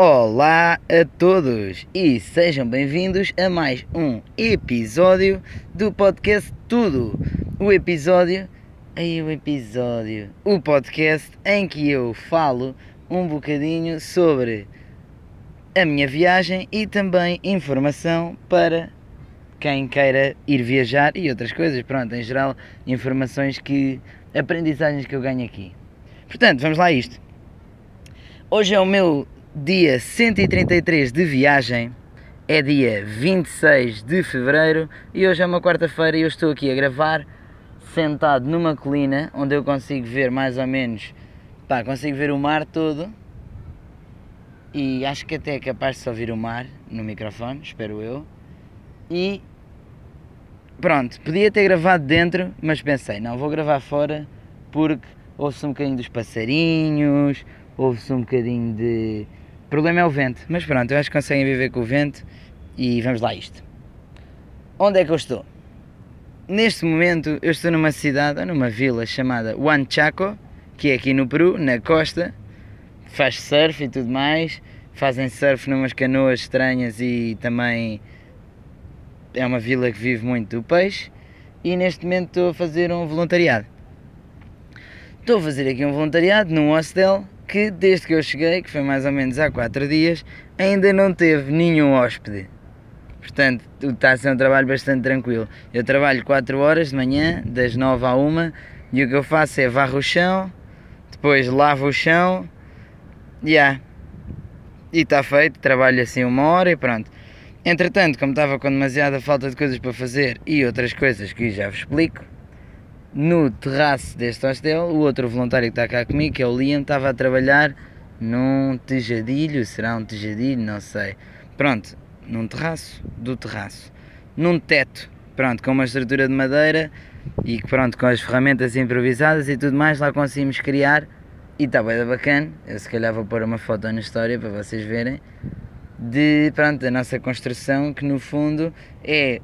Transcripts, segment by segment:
Olá a todos e sejam bem-vindos a mais um episódio do podcast Tudo. O episódio, aí o episódio, o podcast em que eu falo um bocadinho sobre a minha viagem e também informação para quem queira ir viajar e outras coisas, pronto, em geral, informações que aprendizagens que eu ganho aqui. Portanto, vamos lá a isto. Hoje é o meu dia 133 de viagem, é dia 26 de fevereiro e hoje é uma quarta-feira e eu estou aqui a gravar sentado numa colina onde eu consigo ver mais ou menos, pá, consigo ver o mar todo e acho que até é capaz de só ouvir o mar no microfone, espero eu. E pronto, podia ter gravado dentro, mas pensei, não, vou gravar fora porque ouve-se um bocadinho dos passarinhos, ouve-se um bocadinho de. O problema é o vento, mas pronto, eu acho que conseguem viver com o vento e vamos lá isto. Onde é que eu estou? Neste momento eu estou numa cidade, numa vila chamada Huanchaco, que é aqui no Peru, na costa, faz surf e tudo mais, fazem surf numas canoas estranhas e também é uma vila que vive muito do peixe e neste momento estou a fazer um voluntariado. Estou a fazer aqui um voluntariado num hostel que desde que eu cheguei, que foi mais ou menos há 4 dias, ainda não teve nenhum hóspede. Portanto, está a ser um trabalho bastante tranquilo. Eu trabalho 4 horas de manhã, das 9 à 1, e o que eu faço é varro o chão, depois lavo o chão, yeah. e está feito, trabalho assim uma hora e pronto. Entretanto, como estava com demasiada falta de coisas para fazer e outras coisas que já vos explico, no terraço deste hostel, o outro voluntário que está cá comigo, que é o Liam, estava a trabalhar num tejadilho, será um tejadilho, não sei. Pronto, num terraço, do terraço, num teto, pronto, com uma estrutura de madeira e pronto, com as ferramentas improvisadas e tudo mais, lá conseguimos criar e está bem bacana. Eu se calhar vou pôr uma foto na história para vocês verem de pronto, a nossa construção que no fundo é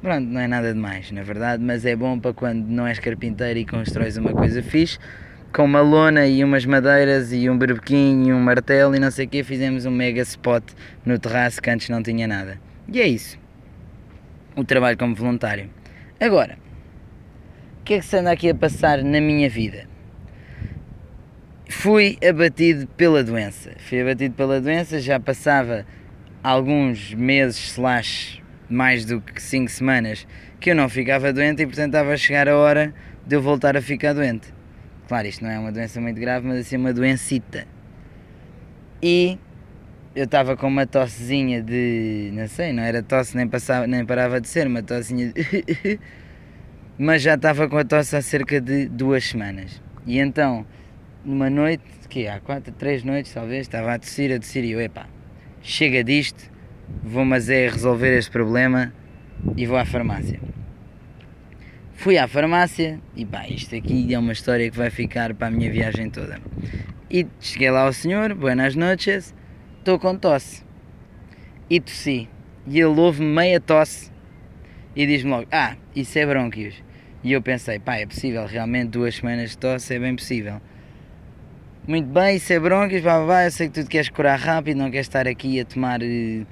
Pronto, não é nada demais, na verdade, mas é bom para quando não és carpinteiro e constróis uma coisa fixe, com uma lona e umas madeiras e um berbequinho e um martelo e não sei o quê, fizemos um mega spot no terraço que antes não tinha nada. E é isso. O trabalho como voluntário. Agora, o que é que se anda aqui a passar na minha vida? Fui abatido pela doença. Fui abatido pela doença, já passava alguns meses slash mais do que 5 semanas que eu não ficava doente e portanto estava a chegar a hora de eu voltar a ficar doente. Claro, isto não é uma doença muito grave, mas assim uma doencita. E eu estava com uma tossezinha de. não sei, não era tosse nem, passava, nem parava de ser, uma tossezinha de. mas já estava com a tosse há cerca de duas semanas. E então, numa noite, que há quatro, três noites talvez, estava a tossir, a tossir e eu, epá, chega disto, vou mas é resolver este problema e vou à farmácia. Fui à farmácia e pá, isto aqui é uma história que vai ficar para a minha viagem toda. E cheguei lá ao senhor, buenas noches, estou com tosse. E tossi. E ele ouve meia tosse e diz-me logo, ah, isso é brônquios. E eu pensei, pá, é possível, realmente duas semanas de tosse é bem possível. Muito bem, isso é brônquios, vá, vá, eu sei que tu queres curar rápido, não queres estar aqui a tomar uh,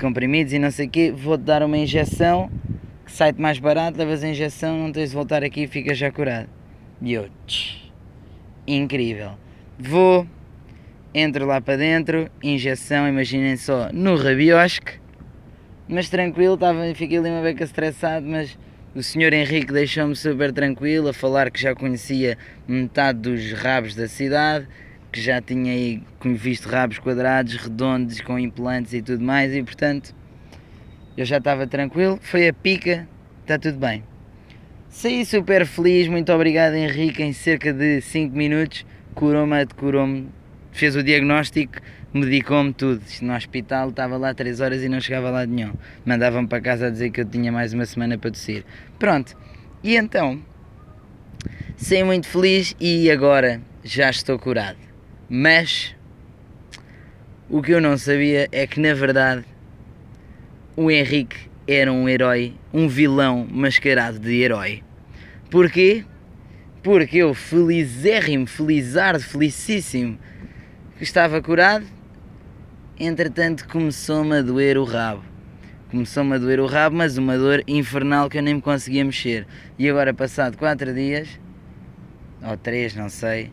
comprimidos e não sei o quê, vou-te dar uma injeção que sai-te mais barato, levas a injeção, não tens de voltar aqui e ficas já curado. E eu, tch, incrível. Vou, entro lá para dentro, injeção, imaginem só, no rabiosque, mas tranquilo, estava, fiquei ali uma beca estressado, mas o senhor Henrique deixou-me super tranquilo a falar que já conhecia metade dos rabos da cidade, que já tinha aí visto rabos quadrados, redondos, com implantes e tudo mais, e portanto eu já estava tranquilo, foi a pica, está tudo bem. Saí super feliz, muito obrigado Henrique, em cerca de 5 minutos, curou-me, curou-me, fez o diagnóstico, medicou-me tudo. No hospital, estava lá 3 horas e não chegava lá de nenhum. Mandavam-me para casa a dizer que eu tinha mais uma semana para tossir. Pronto, e então, saí muito feliz e agora já estou curado. Mas o que eu não sabia é que na verdade o Henrique era um herói, um vilão mascarado de herói. Porquê? Porque eu, felizérrimo, felizardo, felicíssimo, que estava curado, Entretanto, começou-me a doer o rabo. Começou-me a doer o rabo, mas uma dor infernal que eu nem me conseguia mexer. E agora, passado 4 dias, ou 3, não sei,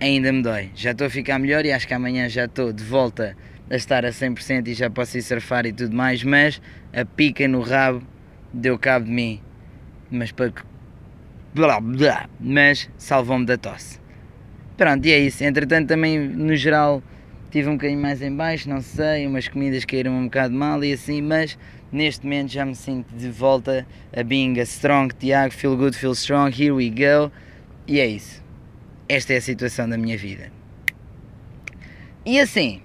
ainda me dói. Já estou a ficar melhor e acho que amanhã já estou de volta a estar a 100% e já posso ir surfar e tudo mais, mas a pica no rabo deu cabo de mim. Mas para blá blá, mas salvou-me da tosse. Pronto, e é isso. Entretanto, também no geral tive um bocadinho mais em baixo, não sei, umas comidas caíram um bocado mal e assim, mas neste momento já me sinto de volta a being a strong Tiago, feel good, feel strong, here we go. E é isso. Esta é a situação da minha vida. E assim,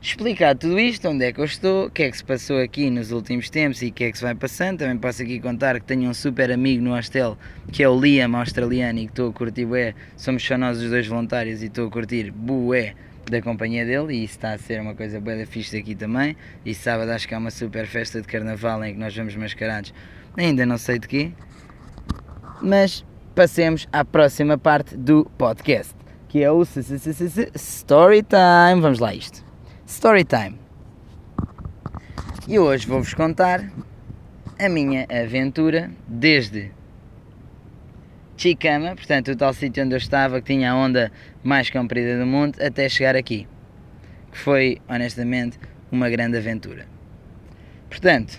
explicar tudo isto, onde é que eu estou, o que é que se passou aqui nos últimos tempos e o que é que se vai passando. Também posso aqui contar que tenho um super amigo no hostel que é o Liam, australiano, e que estou a curtir bué. Somos só nós os dois voluntários e estou a curtir bué da companhia dele e isso está a ser uma coisa bué da fixe aqui também. E sábado acho que há uma super festa de carnaval em que nós vamos mascarados. Ainda não sei de quê. Mas passemos à próxima parte do podcast, que é o Story Time. Vamos lá isto. Story Time. E hoje vou-vos contar a minha aventura desde Chicama, portanto o tal sítio onde eu estava, que tinha a onda mais comprida do mundo, até chegar aqui. Que foi, honestamente, uma grande aventura. Portanto,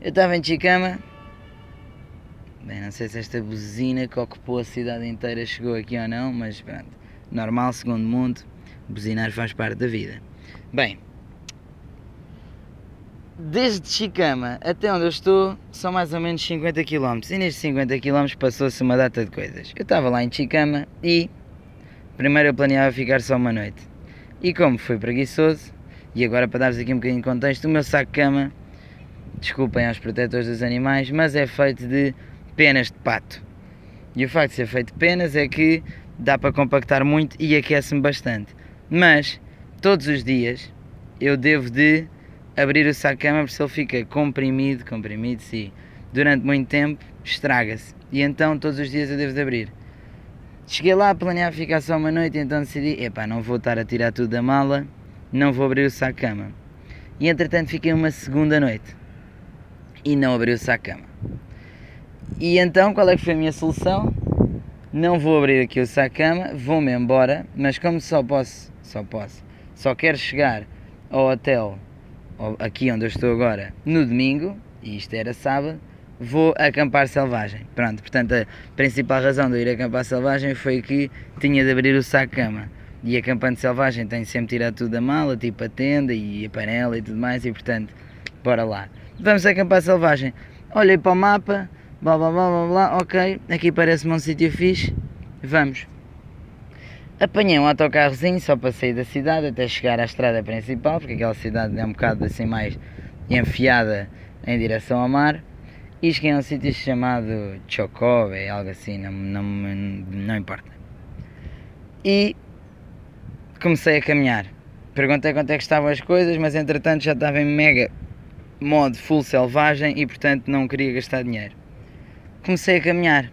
eu estava em Chicama. Bem, não sei se esta buzina que ocupou a cidade inteira chegou aqui ou não, mas pronto. Normal, segundo mundo, buzinar faz parte da vida. Bem, desde Chicama até onde eu estou são mais ou menos 50 km e nestes 50 km passou-se uma data de coisas. Eu estava lá em Chicama e primeiro eu planeava ficar só uma noite. E como fui preguiçoso, e agora para dar-vos aqui um bocadinho de contexto, o meu saco de cama, desculpem aos protetores dos animais, mas é feito de penas de pato. E o facto de ser feito de penas é que dá para compactar muito e aquece-me bastante. Mas todos os dias eu devo de abrir o saco de cama porque se ele fica comprimido, comprimido sim, durante muito tempo, estraga-se. E então todos os dias eu devo de abrir. Cheguei lá a planear ficar só uma noite, então decidi, epá, não vou estar a tirar tudo da mala, não vou abrir o saco de cama. E entretanto fiquei uma segunda noite e não abri o saco de cama. E então qual é que foi a minha solução? Não vou abrir aqui o saco de cama, vou-me embora, mas como só posso, só posso, só quero chegar ao hotel, aqui onde eu estou agora, no domingo, e isto era sábado, vou acampar selvagem. Pronto, portanto, a principal razão de eu ir acampar selvagem foi que tinha de abrir o saco de cama. E acampando selvagem tenho sempre tirado tudo da mala, tipo a tenda e a panela e tudo mais, e portanto, bora lá. Vamos acampar selvagem. Olhei para o mapa, blá blá blá blá blá, ok, aqui parece-me um sítio fixe, vamos. Apanhei um autocarrozinho só para sair da cidade até chegar à estrada principal, porque aquela cidade é um bocado assim mais enfiada em direção ao mar. E cheguei a um sítio chamado Chocove, algo assim, não, não, não importa. E comecei a caminhar. Perguntei quanto é que estavam as coisas, mas entretanto já estava em mega modo full selvagem e portanto não queria gastar dinheiro. Comecei a caminhar.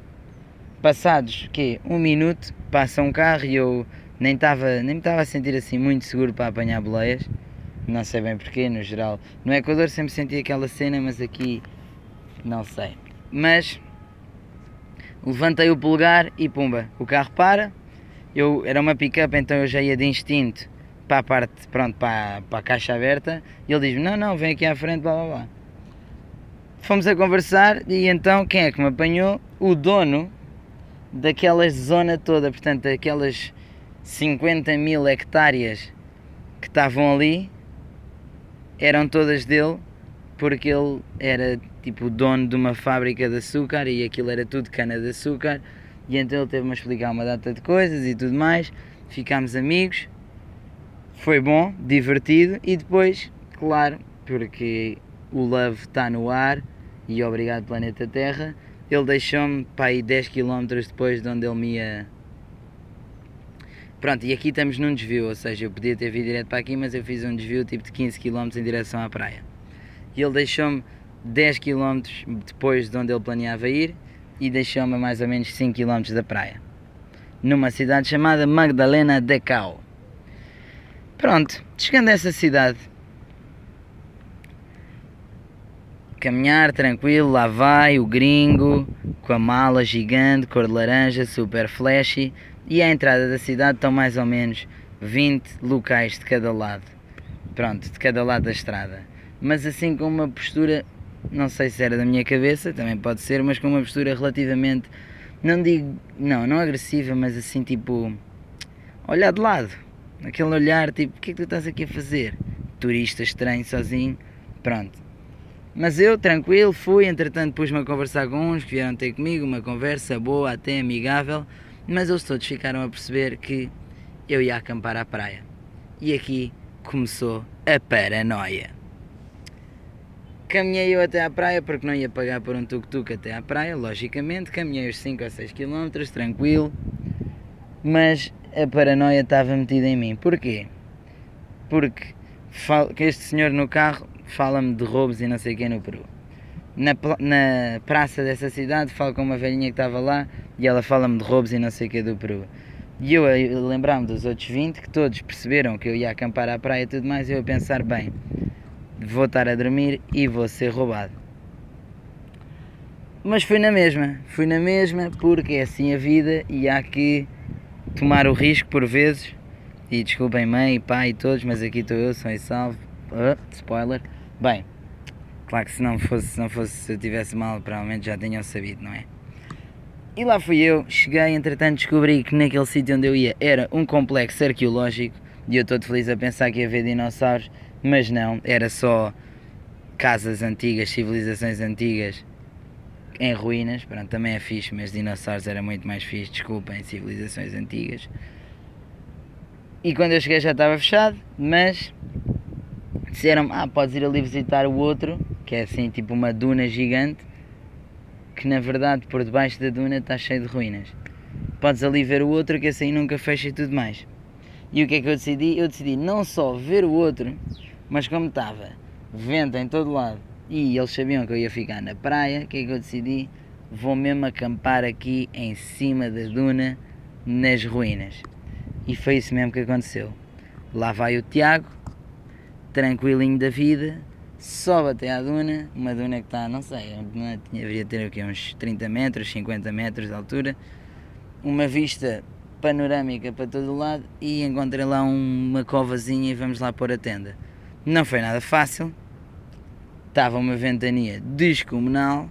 Passados que um minuto passa um carro e eu nem estava nem me estava a sentir assim muito seguro para apanhar boleias. Não sei bem porquê, no geral. No Equador sempre senti aquela cena, mas aqui não sei. Mas levantei o polegar e pumba, o carro para. Eu era uma pick-up, então eu já ia de instinto para a parte, pronto, para, para a caixa aberta. E ele diz-me: Não, não, vem aqui à frente, blá blá blá. Fomos a conversar e então quem é que me apanhou? O dono daquela zona toda, portanto, aquelas 50 mil hectáreas que estavam ali, eram todas dele, porque ele era tipo dono de uma fábrica de açúcar e aquilo era tudo cana de açúcar. E então ele teve-me a explicar uma data de coisas e tudo mais. Ficámos amigos, foi bom, divertido e depois, claro, porque o love está no ar e obrigado planeta Terra, ele deixou-me para aí 10 km depois de onde ele me ia. Pronto, e aqui estamos num desvio, ou seja, eu podia ter vindo direto para aqui, mas eu fiz um desvio tipo de 15 km em direção à praia. E ele deixou-me 10 km depois de onde ele planeava ir e deixou-me a mais ou menos 5 km da praia. Numa cidade chamada Magdalena de Cal. Pronto, chegando a essa cidade, caminhar tranquilo, lá vai o gringo com a mala gigante, cor de laranja, super flashy. E à entrada da cidade estão mais ou menos 20 locais de cada lado. Pronto, de cada lado da estrada. Mas assim com uma postura, não sei se era da minha cabeça, também pode ser, mas com uma postura relativamente, não digo, não, não agressiva, mas assim tipo, olhar de lado. Aquele olhar tipo, o que é que tu estás aqui a fazer? Turista estranho, sozinho. Pronto, mas eu, tranquilo, fui, entretanto pus-me a conversar com uns que vieram ter comigo, uma conversa boa, até amigável, mas eles todos ficaram a perceber que eu ia acampar à praia. E aqui começou a paranoia. Caminhei eu até à praia porque não ia pagar por um tuk-tuk até à praia, logicamente, caminhei os 5 ou 6 km, tranquilo, mas a paranoia estava metida em mim. Porquê? Porque este senhor no carro fala-me de roubos e não sei quem no Peru. Na, na praça dessa cidade falo com uma velhinha que estava lá e ela fala-me de roubos e não sei o que do Peru. E eu a lembrar-me dos outros 20 que todos perceberam que eu ia acampar à praia e tudo mais, e eu a pensar, bem, vou estar a dormir e vou ser roubado. Mas fui na mesma, fui na mesma porque é assim a vida e há que tomar o risco por vezes. E desculpem mãe, pai e todos, mas aqui estou eu, sou e salvo. Uh, spoiler. Bem, claro que se não fosse, se não fosse, se eu tivesse mal, provavelmente já tenham sabido, não é? E lá fui eu, cheguei, entretanto descobri que naquele sítio onde eu ia era um complexo arqueológico e eu todo feliz a pensar que ia ver dinossauros, mas não, era só casas antigas, civilizações antigas em ruínas, pronto, também é fixe, mas dinossauros era muito mais fixe, desculpem, civilizações antigas. E quando eu cheguei já estava fechado, mas disseram ah, podes ir ali visitar o outro, que é assim tipo uma duna gigante, que na verdade por debaixo da duna está cheio de ruínas. Podes ali ver o outro, que assim nunca fecha e tudo mais. E o que é que eu decidi? Eu decidi não só ver o outro, mas como estava vento em todo lado e eles sabiam que eu ia ficar na praia, o que é que eu decidi? Vou mesmo acampar aqui em cima da duna, nas ruínas. E foi isso mesmo que aconteceu. Lá vai o Tiago, tranquilinho da vida, sobe até à duna, uma duna que está, não sei, uma tinha, deveria ter aqui uns 30 metros, 50 metros de altura, uma vista panorâmica para todo o lado e encontrei lá uma covazinha e vamos lá pôr a tenda. Não foi nada fácil, estava uma ventania descomunal,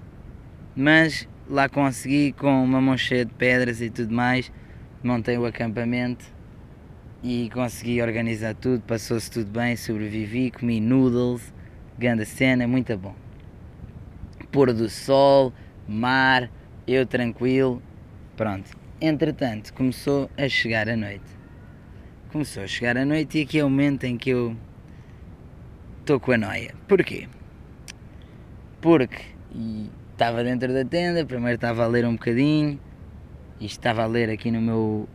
mas lá consegui com uma mão cheia de pedras e tudo mais, montei o acampamento e consegui organizar tudo, passou-se tudo bem, sobrevivi, comi noodles, grande cena, muito bom. Pôr do sol, mar, eu tranquilo, pronto. Entretanto, começou a chegar a noite. Começou a chegar a noite e aqui é o momento em que eu estou com a noia. Porquê? Porque estava dentro da tenda, primeiro estava a ler um bocadinho, e estava a ler aqui no meu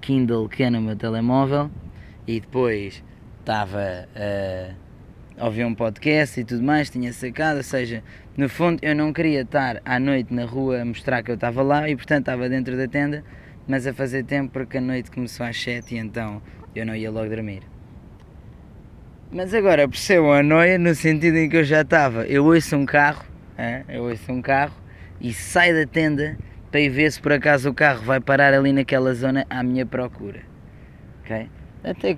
Kindle que é no meu telemóvel e depois estava a ouvir um podcast e tudo mais, tinha sacado, ou seja, no fundo eu não queria estar à noite na rua a mostrar que eu estava lá e portanto estava dentro da tenda, mas a fazer tempo porque a noite começou às 7 e então eu não ia logo dormir. Mas agora percebo a noia no sentido em que eu já estava, eu ouço um carro, eu ouço um carro e saio da tenda ir ver se por acaso o carro vai parar ali naquela zona à minha procura. Ok? Até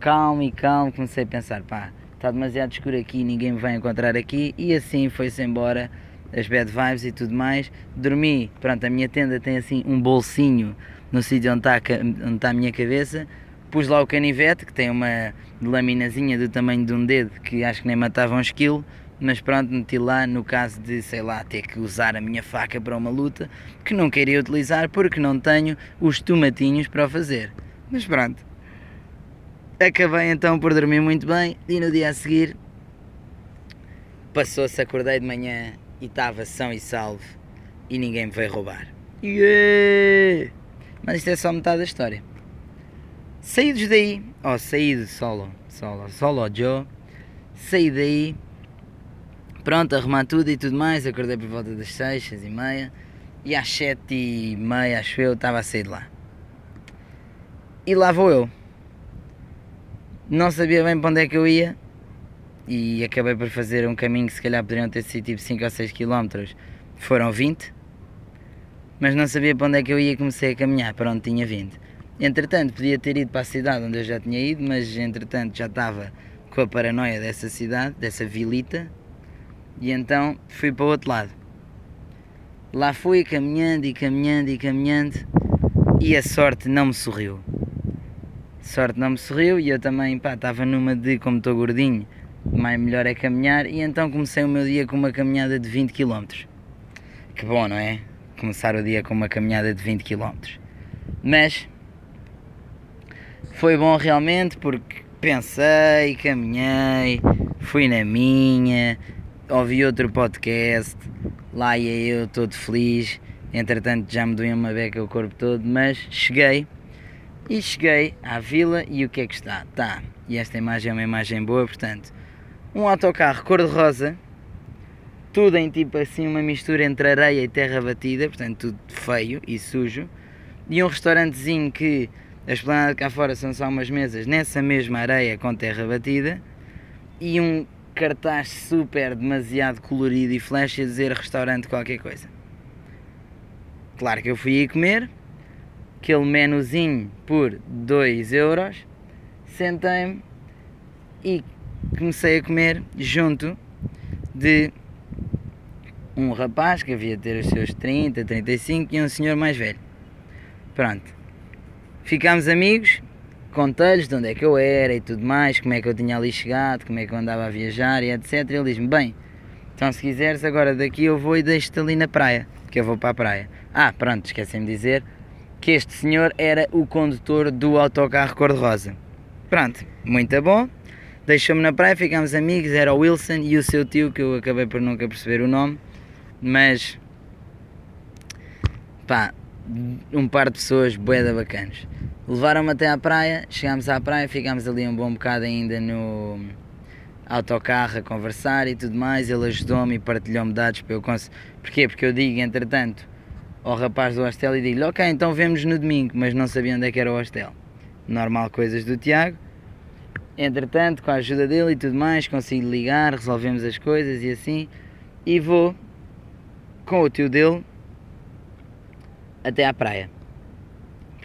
calmo e calmo comecei a pensar, pá, está demasiado escuro aqui, ninguém me vai encontrar aqui e assim foi-se embora as bad vibes e tudo mais. Dormi, pronto, a minha tenda tem assim um bolsinho no sítio onde está, onde está a minha cabeça. Pus lá o canivete, que tem uma laminazinha do tamanho de um dedo, que acho que nem matava uns quilos mas pronto, meti lá no caso de, sei lá, ter que usar a minha faca para uma luta, que não queria utilizar porque não tenho os tomatinhos para o fazer. Mas pronto. Acabei então por dormir muito bem e no dia a seguir passou-se, acordei de manhã e estava são e salvo e ninguém me veio roubar. Yeah! Mas isto é só metade da história. Saídos daí, ó, oh, saído solo, solo, solo Joe, saí daí pronto, arrumar tudo e tudo mais, acordei por volta das 6, 6 e meia e às 7 e meia, acho eu, estava a sair de lá. E lá vou eu. Não sabia bem para onde é que eu ia e acabei por fazer um caminho que se calhar poderiam ter sido tipo 5 ou 6 km, foram 20, mas não sabia para onde é que eu ia e comecei a caminhar para onde tinha vindo. Entretanto, podia ter ido para a cidade onde eu já tinha ido, mas entretanto já estava com a paranoia dessa cidade, dessa vilita, e então fui para o outro lado. Lá fui caminhando e caminhando e caminhando, e a sorte não me sorriu. Sorte não me sorriu e eu também, pá, estava numa de como estou gordinho, mais melhor é caminhar, e então comecei o meu dia com uma caminhada de 20 km. Que bom, não é? Começar o dia com uma caminhada de 20 km. Mas foi bom realmente porque pensei, caminhei, fui na minha, ouvi outro podcast, lá ia eu todo feliz, entretanto já me doía uma beca o corpo todo, mas cheguei. E cheguei à vila e o que é que está? Tá, e esta imagem é uma imagem boa, portanto, um autocarro cor-de-rosa, tudo em tipo assim uma mistura entre areia e terra batida, portanto tudo feio e sujo, e um restaurantezinho que a esplanada cá fora são só umas mesas nessa mesma areia com terra batida. E um cartaz super demasiado colorido e flash a dizer restaurante qualquer coisa. Claro que eu fui aí comer, aquele menuzinho por 2 euros, sentei-me e comecei a comer junto de um rapaz que havia de ter os seus 30, 35 e um senhor mais velho. Pronto. Ficámos amigos, contei-lhes de onde é que eu era e tudo mais, como é que eu tinha ali chegado, como é que eu andava a viajar e etc. Ele diz-me: Bem, então se quiseres, agora daqui eu vou e deixo-te ali na praia, que eu vou para a praia. Ah, pronto, esqueci-me de dizer que este senhor era o condutor do autocarro cor-de-rosa. Pronto, muito bom. Deixou-me na praia, ficámos amigos, era o Wilson e o seu tio, que eu acabei por nunca perceber o nome, mas pá, um par de pessoas boeda bacanas. Levaram-me até à praia, chegámos à praia, ficámos ali um bom bocado ainda no autocarro a conversar e tudo mais. Ele ajudou-me e partilhou-me dados para eu conseguir. Porquê? Porque eu digo, entretanto, ao rapaz do hostel e digo-lhe: Ok, então vemos no domingo, mas não sabia onde é que era o hostel. Normal, coisas do Tiago. Entretanto, com a ajuda dele e tudo mais, consigo ligar, resolvemos as coisas e assim. E vou com o tio dele até à praia.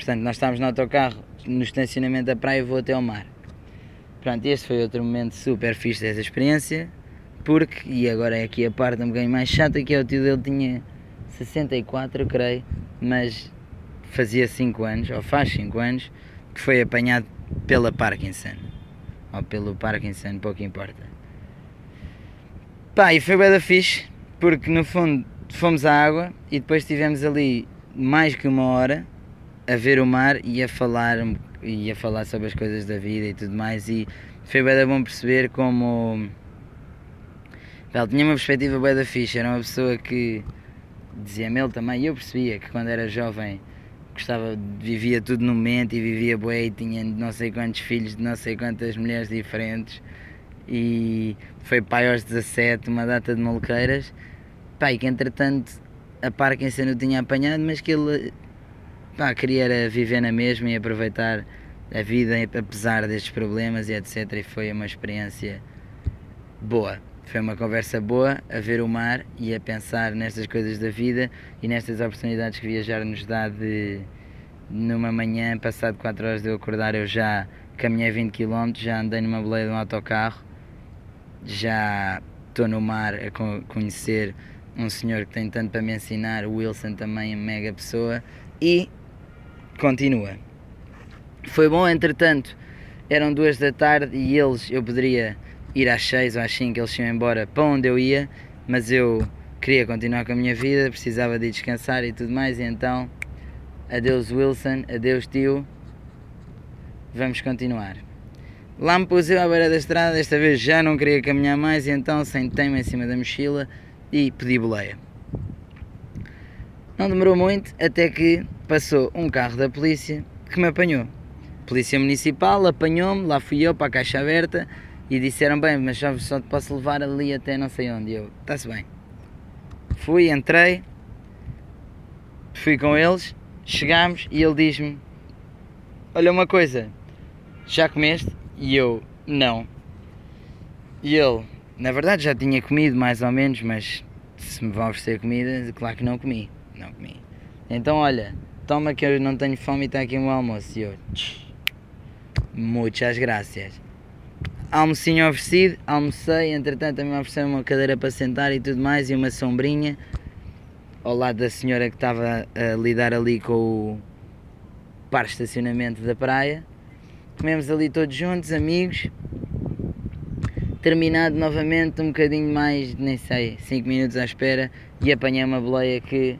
Portanto, nós estávamos no autocarro, no estacionamento da praia vou até ao mar. Pronto, este foi outro momento super fixe dessa experiência, porque, e agora é aqui a parte um bocadinho mais chata, que é o tio dele tinha 64, eu creio, mas fazia 5 anos, ou faz 5 anos, que foi apanhado pela Parkinson. Ou pelo Parkinson, pouco importa. Pá, e foi bem da fixe, porque no fundo fomos à água e depois estivemos ali mais que uma hora a ver o mar e a falar e a falar sobre as coisas da vida e tudo mais e foi bem bom perceber como ele tinha uma perspectiva bem da ficha, era uma pessoa que dizia-me ele também, e eu percebia que quando era jovem gostava, vivia tudo no momento e vivia bué e tinha não sei quantos filhos de não sei quantas mulheres diferentes e foi pai aos 17, uma data de maluqueiras, pai que entretanto a Parkinson o tinha apanhado, mas que ele pá, queria viver na mesma e aproveitar a vida apesar destes problemas e etc. E foi uma experiência boa. Foi uma conversa boa a ver o mar e a pensar nestas coisas da vida e nestas oportunidades que viajar nos dá de numa manhã, passado 4 horas de eu acordar, eu já caminhei 20 km, já andei numa boleia de um autocarro, já estou no mar a conhecer um senhor que tem tanto para me ensinar, o Wilson também, mega pessoa, e continua. Foi bom, entretanto, eram duas da tarde e eles, eu poderia ir às seis ou às cinco, eles iam embora para onde eu ia, mas eu queria continuar com a minha vida, precisava de descansar e tudo mais, e então, adeus Wilson, adeus tio, vamos continuar. Lá me pus eu à beira da estrada, desta vez já não queria caminhar mais, e então sentei-me em cima da mochila e pedi boleia. Não demorou muito até que passou um carro da polícia que me apanhou. Polícia Municipal apanhou-me, lá fui eu para a caixa aberta e disseram: Bem, mas só, só te posso levar ali até não sei onde. Eu, está-se bem. Fui, entrei, fui com eles, chegámos e ele diz-me: Olha uma coisa, já comeste? E eu, não. E ele, na verdade já tinha comido mais ou menos, mas se me vão oferecer comida, claro que não comi. Não comi. Então olha, toma que eu não tenho fome e está aqui o meu almoço. E eu, muitas graças. Almocinho oferecido, almocei, entretanto também ofereceram uma cadeira para sentar e tudo mais e uma sombrinha ao lado da senhora que estava a lidar ali com o par de estacionamento da praia. Comemos ali todos juntos, amigos. Terminado novamente, um bocadinho mais, nem sei, 5 minutos à espera e apanhei uma boleia que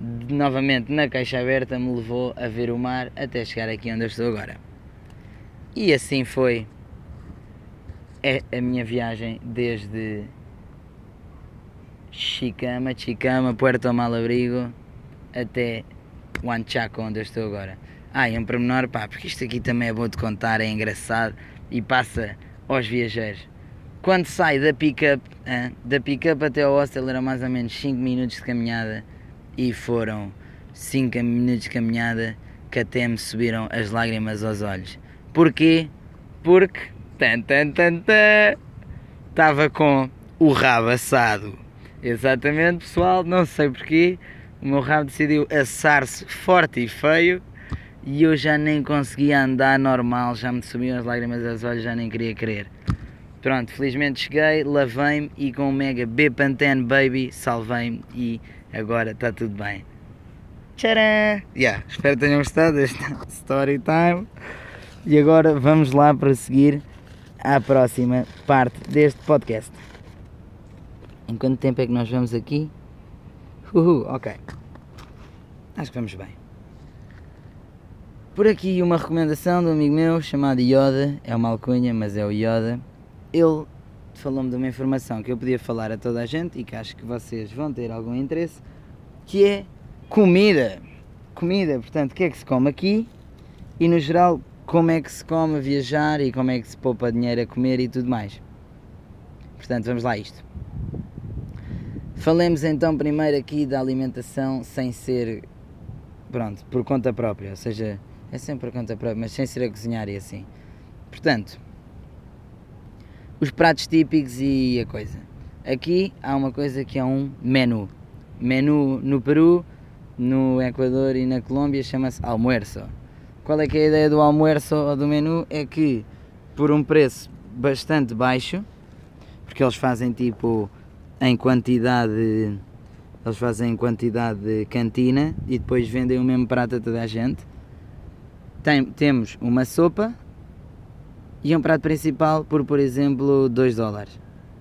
novamente na caixa aberta me levou a ver o mar até chegar aqui onde eu estou agora. E assim foi é a minha viagem desde Chicama, Chicama, Puerto Malabrigo até Huanchaco, onde eu estou agora. Ah, e um pormenor, pá, porque isto aqui também é bom de contar, é engraçado e passa aos viajeiro. Quando sai da pick-up, da pick-up até ao hostel era mais ou menos 5 minutos de caminhada e foram 5 minutos de caminhada que até me subiram as lágrimas aos olhos. Porquê? Porque tan, tan, tan, tan, estava com o rabo assado. Exatamente, pessoal, não sei porquê, o meu rabo decidiu assar-se forte e feio e eu já nem conseguia andar normal, já me subiam as lágrimas aos olhos, já nem queria crer. Pronto, felizmente cheguei, lavei-me e com o Mega B Pantene Baby salvei-me e agora está tudo bem. Tcharam! Yeah, espero que tenham gostado deste story time. E agora vamos lá para seguir à próxima parte deste podcast. Em quanto tempo é que nós vamos aqui? Uhul, ok. Acho que vamos bem. Por aqui uma recomendação de um amigo meu chamado Yoda, é uma alcunha, mas é o Yoda. Ele falou-me de uma informação que eu podia falar a toda a gente e que acho que vocês vão ter algum interesse, que é comida. Comida, portanto, o que é que se come aqui e no geral como é que se come a viajar e como é que se poupa dinheiro a comer e tudo mais. Portanto, vamos lá a isto. Falemos então primeiro aqui da alimentação sem ser, pronto, por conta própria, ou seja, é sempre por conta própria, mas sem ser a cozinhar e assim. Portanto, os pratos típicos e a coisa. Aqui há uma coisa que é um menu. Menu no Peru, no Equador e na Colômbia chama-se almuerzo. Qual é que é a ideia do almoço ou do menu? É que por um preço bastante baixo, porque eles fazem tipo em quantidade eles fazem em quantidade de cantina e depois vendem o mesmo prato a toda a gente. Tem, temos uma sopa e um prato principal por, por exemplo, 2 dólares.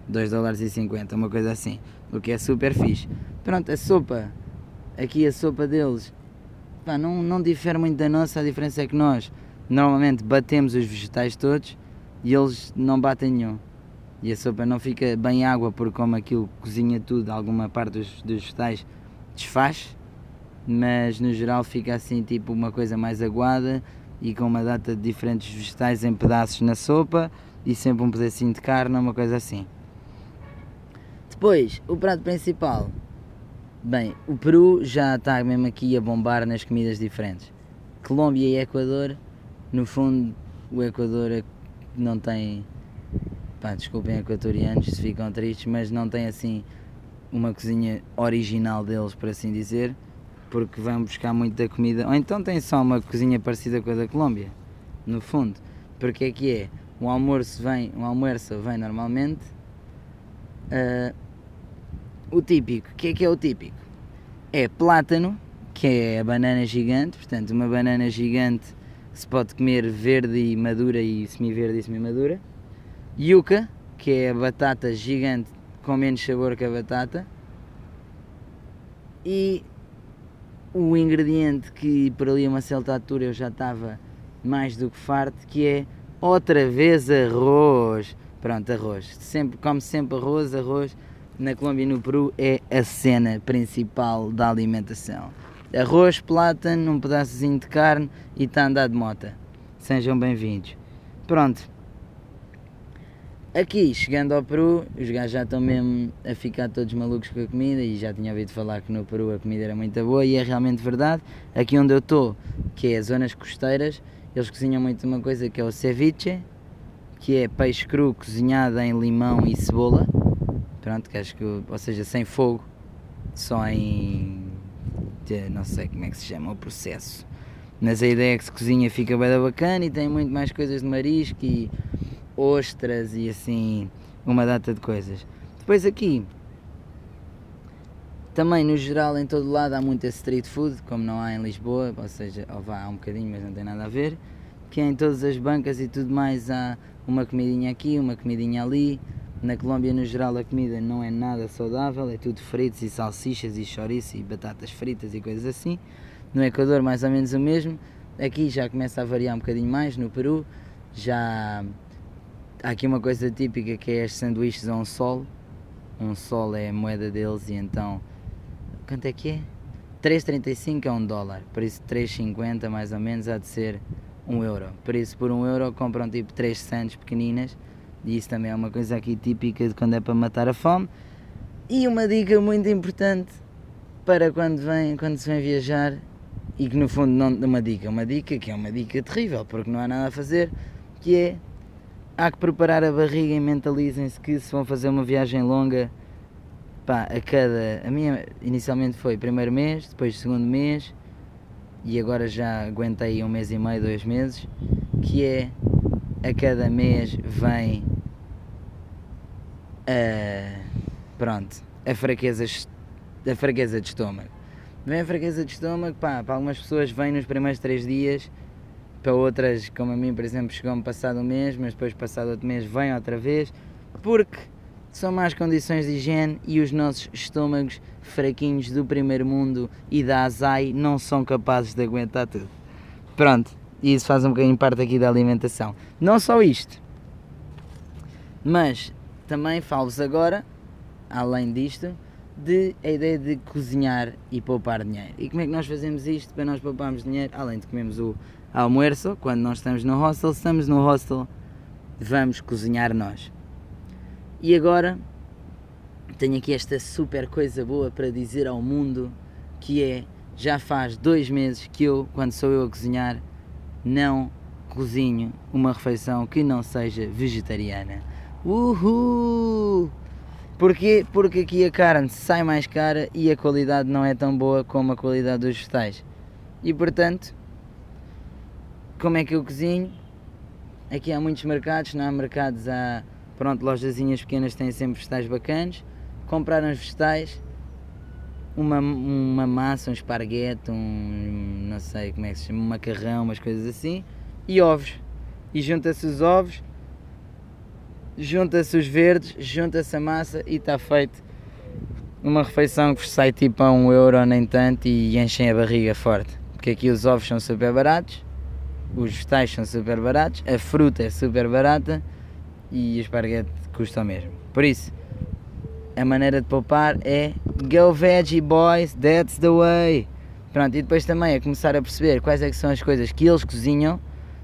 2 dólares e 50, uma coisa assim. O que é super fixe. Pronto, a sopa, aqui a sopa deles, pá, não, não difere muito da nossa, a diferença é que nós normalmente batemos os vegetais todos e eles não batem nenhum e a sopa não fica bem água porque como aquilo cozinha tudo, alguma parte dos, dos vegetais desfaz, mas no geral fica assim tipo uma coisa mais aguada e com uma data de diferentes vegetais em pedaços na sopa e sempre um pedacinho de carne, uma coisa assim. Depois, o prato principal. Bem, o Peru já está mesmo aqui a bombar nas comidas diferentes. Colômbia e Equador, no fundo, o Equador é não tem pá, desculpem equatorianos se ficam tristes, mas não tem assim uma cozinha original deles, por assim dizer, porque vão buscar muito da comida, ou então tem só uma cozinha parecida com a da Colômbia, no fundo, porque é que é, um almoço vem, um almoço vem normalmente, uh, o típico, o que é que é o típico? É plátano, que é a banana gigante, portanto uma banana gigante se pode comer verde e madura e semi-verde e semi-madura, yuca, que é a batata gigante com menos sabor que a batata. E o ingrediente que por ali a uma certa altura eu já estava mais do que farto, que é outra vez arroz. Pronto, arroz. Sempre, come sempre arroz, arroz. Na Colômbia e no Peru é a cena principal da alimentação. Arroz, plátano, um pedaçozinho de carne e está a andar de mota. Sejam bem-vindos. Pronto, Aqui, chegando ao Peru, os gajos já estão mesmo a ficar todos malucos com a comida e já tinha ouvido falar que no Peru a comida era muito boa e é realmente verdade. Aqui onde eu estou, que é as zonas costeiras, eles cozinham muito uma coisa que é o ceviche, que é peixe cru cozinhado em limão e cebola. Pronto, que acho que, ou seja, sem fogo, só em. não sei como é que se chama o processo. Mas a ideia é que se cozinha fica bem bacana e tem muito mais coisas de marisco e ostras e assim, uma data de coisas. Depois aqui, também no geral em todo lado há muita street food, como não há em Lisboa, ou seja, ou vá, há um bocadinho, mas não tem nada a ver. Que é em todas as bancas e tudo mais há uma comidinha aqui, uma comidinha ali. Na Colômbia, no geral, a comida não é nada saudável, é tudo fritos e salsichas e chouriço e batatas fritas e coisas assim. No Equador, mais ou menos o mesmo. Aqui já começa a variar um bocadinho mais. No Peru, já há aqui uma coisa típica que é as sanduíches a um sol. Um sol é a moeda deles e então. Quanto é que é? 3,35 é um dólar, por isso 3,50 mais ou menos há de ser um euro. Por isso, por um euro compram tipo 3 sandes pequeninas e isso também é uma coisa aqui típica de quando é para matar a fome. E uma dica muito importante para quando, vem, quando se vem viajar e que no fundo não uma dica, uma dica que é uma dica terrível porque não há nada a fazer, que é há que preparar a barriga e mentalizem-se que se vão fazer uma viagem longa pá, a cada. A minha inicialmente foi primeiro mês, depois segundo mês e agora já aguentei um mês e meio, dois meses, que é a cada mês vem a, pronto, a fraqueza, a fraqueza de estômago. Vem a fraqueza de estômago, pá, para algumas pessoas vem nos primeiros três dias, para outras, como a mim, por exemplo, chegou-me passado um mês, mas depois passado outro mês vem outra vez, porque são más condições de higiene e os nossos estômagos fraquinhos do primeiro mundo e da azai não são capazes de aguentar tudo. Pronto, e isso faz um bocadinho parte aqui da alimentação. Não só isto, mas também falo-vos agora, além disto, de a ideia de cozinhar e poupar dinheiro. E como é que nós fazemos isto para nós pouparmos dinheiro? Além de comermos o almoço, quando nós estamos no hostel, estamos no hostel, vamos cozinhar nós. E agora tenho aqui esta super coisa boa para dizer ao mundo que é já faz dois meses que eu, quando sou eu a cozinhar, não cozinho uma refeição que não seja vegetariana. Uhul! Porquê? Porque aqui a carne sai mais cara e a qualidade não é tão boa como a qualidade dos vegetais. E portanto, como é que eu cozinho? Aqui há muitos mercados, não há mercados, há Pronto, lojazinhas pequenas têm sempre vegetais bacanas. Compraram os vegetais, uma, uma massa, um esparguete, um não sei como é que se chama, um macarrão, umas coisas assim, e ovos. E junta-se os ovos, junta-se os verdes, junta-se a massa e está feito uma refeição que sai tipo a um euro nem tanto e enchem a barriga forte. Porque aqui os ovos são super baratos, os vegetais são super baratos, a fruta é super barata e o esparguete custa o mesmo. Por isso, a maneira de poupar é Go Veggie Boys, that's the way. Pronto, e depois também é começar a perceber quais é que são as coisas que eles cozinham,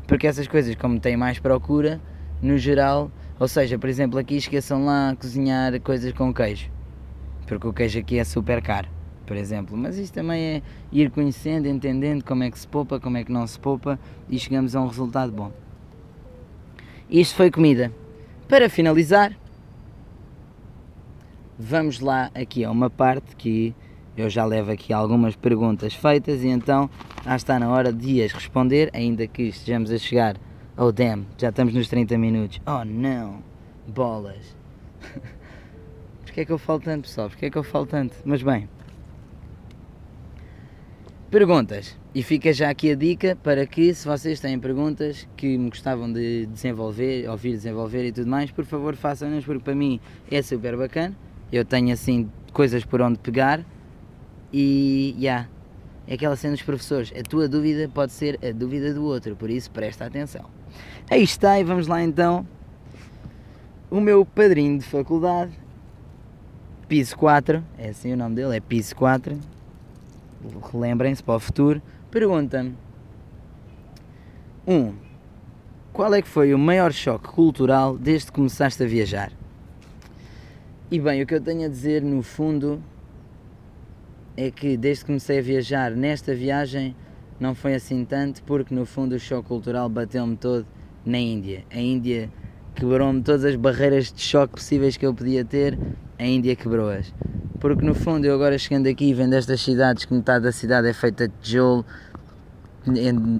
porque essas coisas, como têm mais procura, no geral, ou seja, por exemplo, aqui esqueçam lá cozinhar coisas com queijo, porque o queijo aqui é super caro, por exemplo. Mas isto também é ir conhecendo, entendendo como é que se poupa, como é que não se poupa e chegamos a um resultado bom. Isto foi comida. Para finalizar, vamos lá aqui a uma parte que eu já levo aqui algumas perguntas feitas e então já está na hora de as responder, ainda que estejamos a chegar oh, damn, já estamos nos 30 minutos. Oh não, bolas. Porquê é que eu falo tanto, pessoal? Porquê é que eu falo tanto? Mas bem, perguntas. E fica já aqui a dica para que, se vocês têm perguntas que me gostavam de desenvolver, ouvir desenvolver e tudo mais, por favor façam-nas, porque para mim é super bacana. Eu tenho assim coisas por onde pegar e já. Yeah, é aquela cena dos professores. A tua dúvida pode ser a dúvida do outro, por isso presta atenção. Aí está, e vamos lá então. O meu padrinho de faculdade, piso 4, é assim o nome dele, é piso 4. Relembrem-se para o futuro Pergunta-me: 1. Um, qual é que foi o maior choque cultural desde que começaste a viajar? E bem, o que eu tenho a dizer no fundo é que desde que comecei a viajar nesta viagem não foi assim tanto, porque no fundo o choque cultural bateu-me todo na Índia. A Índia quebrou-me todas as barreiras de choque possíveis que eu podia ter, a Índia quebrou-as. Porque no fundo eu agora chegando aqui vendo estas cidades que metade da cidade é feita de tijolo,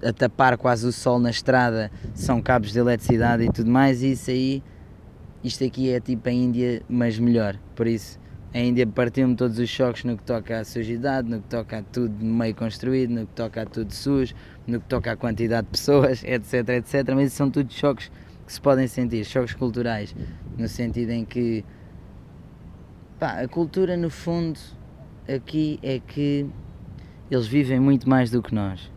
a tapar quase o sol na estrada, são cabos de eletricidade e tudo mais, e isso aí, isto aqui é tipo a Índia, mas melhor. Por isso, a Índia partiu-me todos os choques no que toca à sujidade, no que toca a tudo meio construído, no que toca a tudo sujo, no que toca à quantidade de pessoas, etc, etc. Mas isso são tudo choques que se podem sentir, choques culturais, no sentido em que pá, a cultura no fundo aqui é que eles vivem muito mais do que nós.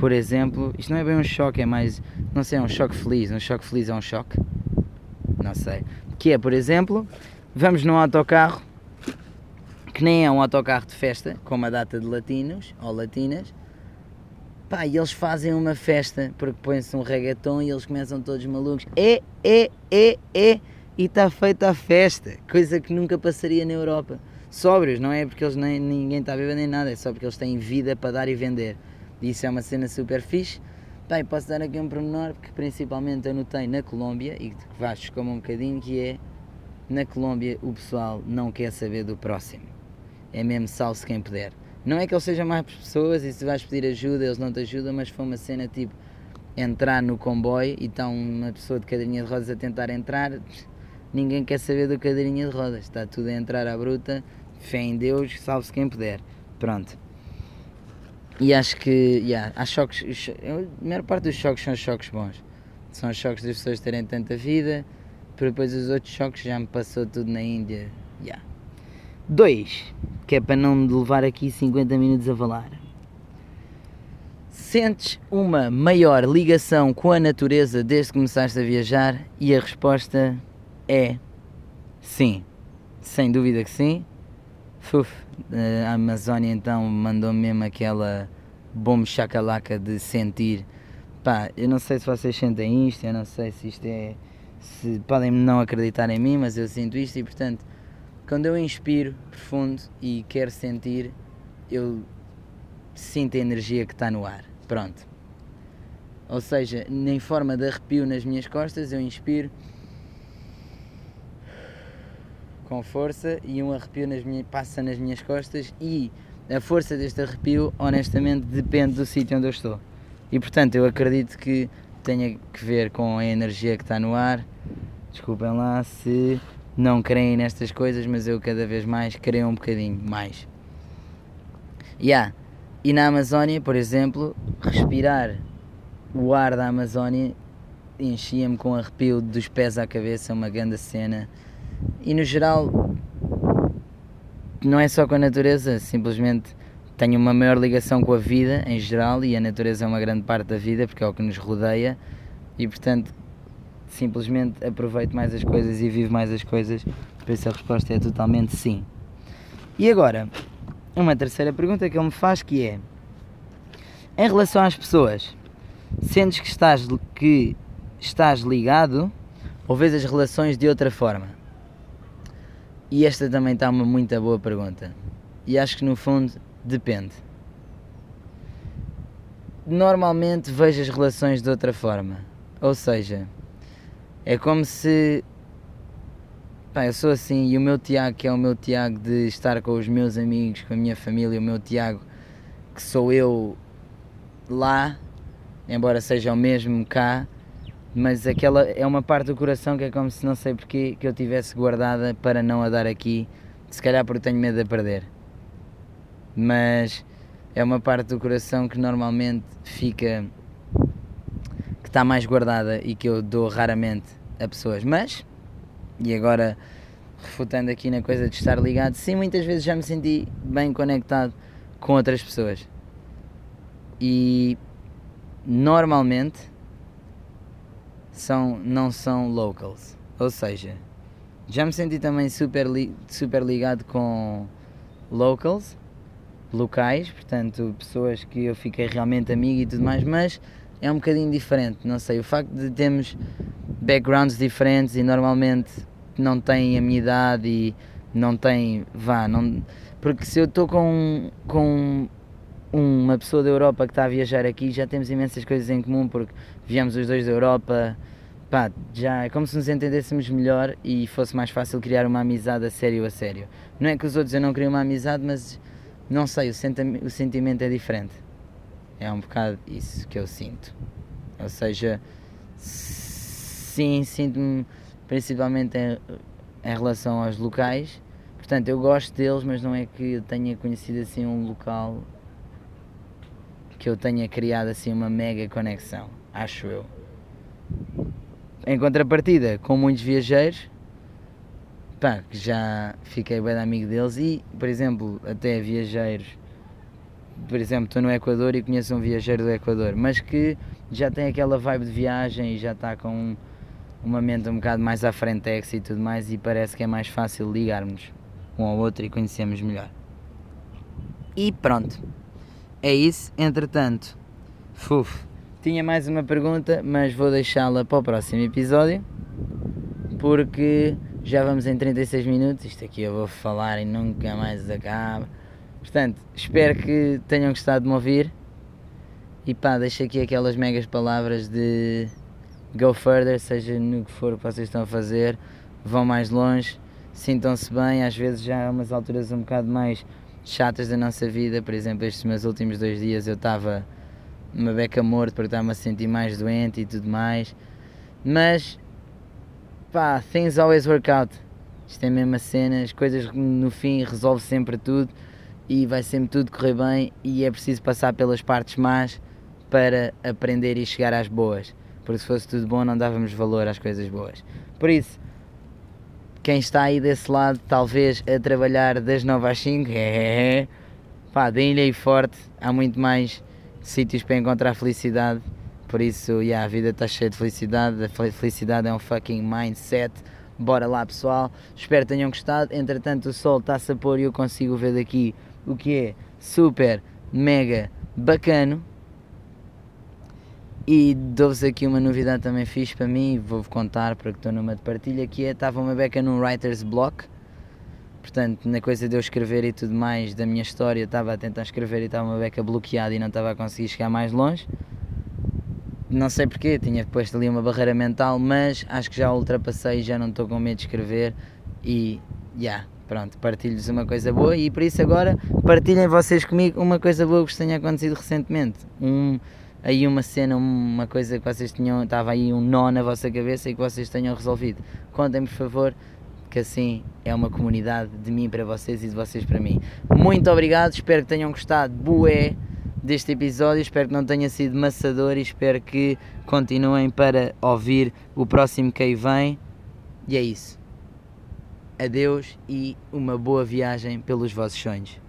Por exemplo, isto não é bem um choque, é mais, não sei, é um choque feliz. Um choque feliz é um choque? Não sei. Que é, por exemplo, vamos num autocarro que nem é um autocarro de festa, com uma data de latinos ou latinas, pá, e eles fazem uma festa porque põem-se um reggaeton e eles começam todos malucos. É, é, é, é, e está feita a festa, coisa que nunca passaria na Europa. Sóbrios, não é porque eles nem, ninguém está bebendo nem nada, é só porque eles têm vida para dar e vender. E isso é uma cena super fixe. Bem, posso dar aqui um pormenor que principalmente eu notei na Colômbia e que vais como um bocadinho, que é na Colômbia o pessoal não quer saber do próximo é mesmo salve quem puder. Não é que eles sejam mais pessoas e se vais pedir ajuda eles não te ajudam, mas foi uma cena tipo entrar no comboio e está uma pessoa de cadeirinha de rodas a tentar entrar, ninguém quer saber do cadeirinha de rodas, está tudo a entrar à bruta, fé em Deus, salve-se quem puder. Pronto. E acho que, yeah, há choques, a maior parte dos choques são choques bons. São choques das pessoas terem tanta vida, depois os outros choques já me passou tudo na Índia. Yeah. 2. Que é para não me levar aqui 50 minutos a falar. Sentes uma maior ligação com a natureza desde que começaste a viajar? E a resposta é sim. Sem dúvida que sim. Uf, a Amazónia então mandou-me mesmo aquela bom chacalaca de sentir. Pá, eu não sei se vocês sentem isto, eu não sei se isto é. Se podem não acreditar em mim, mas eu sinto isto e portanto quando eu inspiro profundo e quero sentir, eu sinto a energia que está no ar. Pronto. Ou seja, em forma de arrepio nas minhas costas, eu inspiro com força e um arrepio nas minhas, passa nas minhas costas e a força deste arrepio, honestamente, depende do sítio onde eu estou. E portanto, eu acredito que tenha que ver com a energia que está no ar. Desculpem lá se não creem nestas coisas, mas eu cada vez mais creio um bocadinho mais. Yeah. E na Amazónia, por exemplo, respirar o ar da Amazónia enchia-me com arrepio dos pés à cabeça, uma grande cena. E no geral, não é só com a natureza, simplesmente tenho uma maior ligação com a vida em geral e a natureza é uma grande parte da vida porque é o que nos rodeia e portanto simplesmente aproveito mais as coisas e vivo mais as coisas? Por isso a resposta é totalmente sim. E agora, uma terceira pergunta que ele me faz que é em relação às pessoas, sentes que estás, que estás ligado ou vês as relações de outra forma? E esta também está uma muito boa pergunta. E acho que no fundo depende. Normalmente vejo as relações de outra forma. Ou seja, é como se. Pá, eu sou assim e o meu Tiago, que é o meu Tiago de estar com os meus amigos, com a minha família, o meu Tiago, que sou eu lá, embora seja o mesmo cá, mas aquela é uma parte do coração que é como se não sei porque que eu tivesse guardada para não a dar aqui, se calhar porque tenho medo de perder. Mas é uma parte do coração que normalmente fica que está mais guardada e que eu dou raramente a pessoas. Mas, e agora refutando aqui na coisa de estar ligado, sim, muitas vezes já me senti bem conectado com outras pessoas. E normalmente são, não são locals. Ou seja, já me senti também super, li, super ligado com locals, locais, portanto, pessoas que eu fiquei realmente amigo e tudo mais, mas é um bocadinho diferente, não sei, o facto de termos backgrounds diferentes e normalmente não têm a minha idade e não têm, vá, não, porque se eu estou com, com uma pessoa da Europa que está a viajar aqui, já temos imensas coisas em comum porque viemos os dois da Europa, pá, já é como se nos entendêssemos melhor e fosse mais fácil criar uma amizade a sério a sério. Não é que os outros eu não queria uma amizade, mas não sei, o, senti o sentimento é diferente. É um bocado isso que eu sinto. Ou seja, sim, sinto-me principalmente em, em relação aos locais. Portanto, eu gosto deles, mas não é que eu tenha conhecido assim um local que eu tenha criado assim uma mega conexão, acho eu. Em contrapartida, com muitos viajeiros, pá, que já fiquei bem amigo deles e, por exemplo, até viajeiros, por exemplo, estou no Equador e conheço um viajeiro do Equador, mas que já tem aquela vibe de viagem e já está com uma mente um bocado mais à frente e tudo mais e parece que é mais fácil ligarmos um ao outro e conhecermos melhor. E pronto, é isso. Entretanto, fuf, tinha mais uma pergunta, mas vou deixá-la para o próximo episódio porque já vamos em 36 minutos. Isto aqui eu vou falar e nunca mais acaba. Portanto, espero que tenham gostado de me ouvir. E pá, deixo aqui aquelas megas palavras de go further, seja no que for que vocês estão a fazer, vão mais longe, sintam-se bem. Às vezes já há umas alturas um bocado mais chatas da nossa vida. Por exemplo, estes meus últimos dois dias eu estava numa beca morto porque estava-me a sentir mais doente e tudo mais. Mas pá, things always work out. Isto é mesmo a cena, as coisas no fim resolve sempre tudo e vai sempre tudo correr bem e é preciso passar pelas partes más para aprender e chegar às boas. Porque se fosse tudo bom não dávamos valor às coisas boas. Por isso, quem está aí desse lado, talvez a trabalhar das 9 às 5, é, pá, deem-lhe aí forte, há muito mais sítios para encontrar felicidade por isso, yeah, a vida está cheia de felicidade. A felicidade é um fucking mindset. Bora lá, pessoal. Espero que tenham gostado. Entretanto, o sol está-se a pôr e eu consigo ver daqui o que é super, mega bacano. E dou-vos aqui uma novidade também fixe para mim, vou-vos contar porque estou numa de partilha, que é, estava uma beca num writer's block, portanto, na coisa de eu escrever e tudo mais da minha história, estava a tentar escrever e estava uma beca bloqueada e não estava a conseguir chegar mais longe. Não sei porquê, tinha posto ali uma barreira mental, mas acho que já ultrapassei, já não estou com medo de escrever e já, yeah, pronto, partilho-vos uma coisa boa. E por isso agora partilhem vocês comigo uma coisa boa que vos tenha acontecido recentemente. Um, aí uma cena, uma coisa que vocês tinham, estava aí um nó na vossa cabeça e que vocês tenham resolvido. Contem por favor, que assim é uma comunidade de mim para vocês e de vocês para mim. Muito obrigado, espero que tenham gostado. Bué! deste episódio. Espero que não tenha sido maçador e espero que continuem para ouvir o próximo que aí vem. E é isso. Adeus e uma boa viagem pelos vossos sonhos.